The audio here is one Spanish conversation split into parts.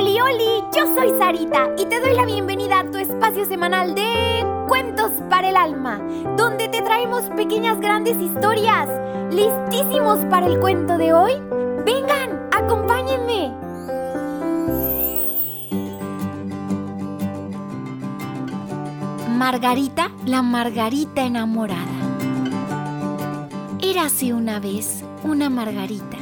Yo soy Sarita y te doy la bienvenida a tu espacio semanal de Cuentos para el Alma, donde te traemos pequeñas grandes historias. ¿Listísimos para el cuento de hoy? Vengan, acompáñenme. Margarita, la Margarita enamorada. Érase una vez una Margarita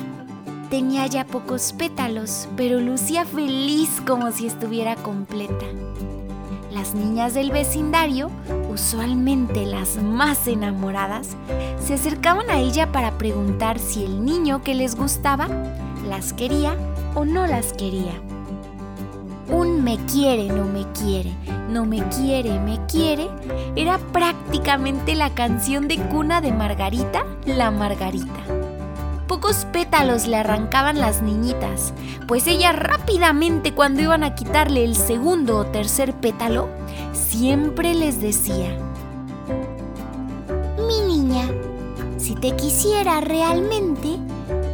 Tenía ya pocos pétalos, pero lucía feliz como si estuviera completa. Las niñas del vecindario, usualmente las más enamoradas, se acercaban a ella para preguntar si el niño que les gustaba las quería o no las quería. Un me quiere, no me quiere, no me quiere, me quiere, era prácticamente la canción de cuna de Margarita, la Margarita. Pocos pétalos le arrancaban las niñitas, pues ella rápidamente cuando iban a quitarle el segundo o tercer pétalo, siempre les decía, Mi niña, si te quisiera realmente,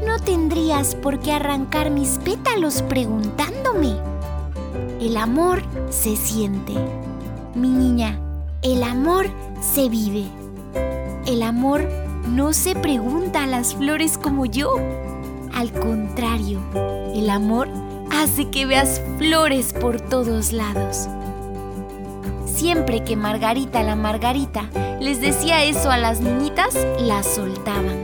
no tendrías por qué arrancar mis pétalos preguntándome. El amor se siente. Mi niña, el amor se vive. El amor no se pregunta a las flores como yo. Al contrario, el amor hace que veas flores por todos lados. Siempre que Margarita la Margarita les decía eso a las niñitas, las soltaban,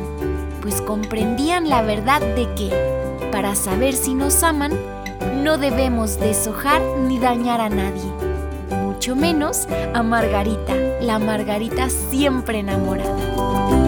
pues comprendían la verdad de que, para saber si nos aman, no debemos deshojar ni dañar a nadie, mucho menos a Margarita, la Margarita siempre enamorada.